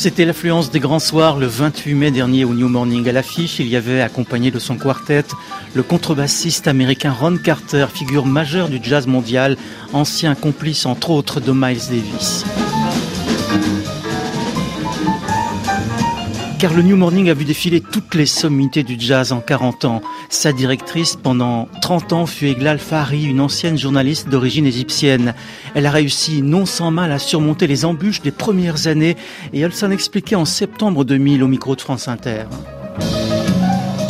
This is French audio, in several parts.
C'était l'affluence des grands soirs le 28 mai dernier au New Morning. À l'affiche, il y avait accompagné de son quartet le contrebassiste américain Ron Carter, figure majeure du jazz mondial, ancien complice entre autres de Miles Davis. Car le New Morning a vu défiler toutes les sommités du jazz en 40 ans. Sa directrice pendant 30 ans fut Eglal Fahri, une ancienne journaliste d'origine égyptienne. Elle a réussi non sans mal à surmonter les embûches des premières années et elle s'en expliquait en septembre 2000 au micro de France Inter.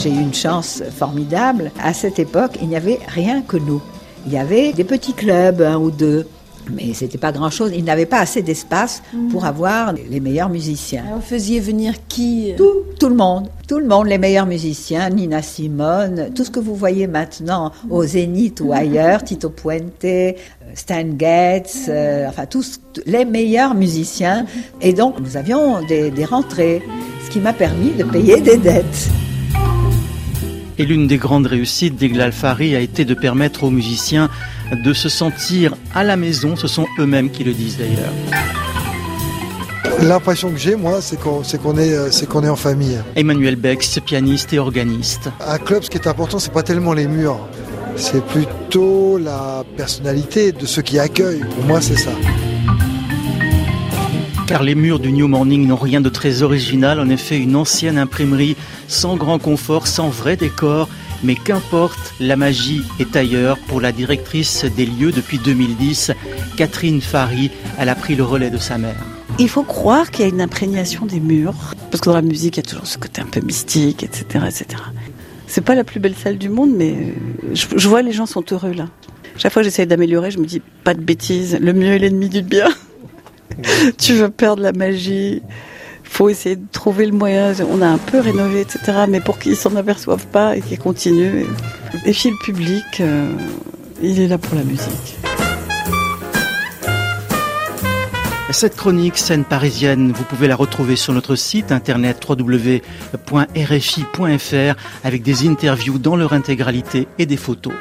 J'ai eu une chance formidable. À cette époque, il n'y avait rien que nous. Il y avait des petits clubs, un ou deux mais c'était pas grand-chose. Ils n'avaient pas assez d'espace pour avoir les meilleurs musiciens. vous faisiez venir qui tout, tout le monde, tout le monde, les meilleurs musiciens, Nina Simone, tout ce que vous voyez maintenant au Zénith ou ailleurs, Tito Puente, euh, Stan Getz, euh, enfin tous les meilleurs musiciens. Et donc nous avions des, des rentrées, ce qui m'a permis de payer des dettes. Et l'une des grandes réussites d'Eglal Fari a été de permettre aux musiciens de se sentir à la maison. Ce sont eux-mêmes qui le disent d'ailleurs. L'impression que j'ai, moi, c'est qu'on est, euh, est, qu'on est en famille. Emmanuel Bex, pianiste et organiste. Un club, ce qui est important, c'est pas tellement les murs, c'est plutôt la personnalité de ceux qui accueillent. Pour moi, c'est ça. Car les murs du New Morning n'ont rien de très original. En effet, une ancienne imprimerie sans grand confort, sans vrai décor mais qu'importe, la magie est ailleurs. Pour la directrice des lieux depuis 2010, Catherine Fary, elle a pris le relais de sa mère. Il faut croire qu'il y a une imprégnation des murs, parce que dans la musique, il y a toujours ce côté un peu mystique, etc., etc. C'est pas la plus belle salle du monde, mais je, vois les gens sont heureux là. Chaque fois que j'essaye d'améliorer, je me dis pas de bêtises. Le mieux est l'ennemi du bien. Tu veux perdre la magie faut essayer de trouver le moyen. On a un peu rénové, etc. Mais pour qu'ils s'en aperçoivent pas et qu'ils continuent. Et puis le public, euh, il est là pour la musique. Cette chronique scène parisienne, vous pouvez la retrouver sur notre site internet www.rfi.fr avec des interviews dans leur intégralité et des photos.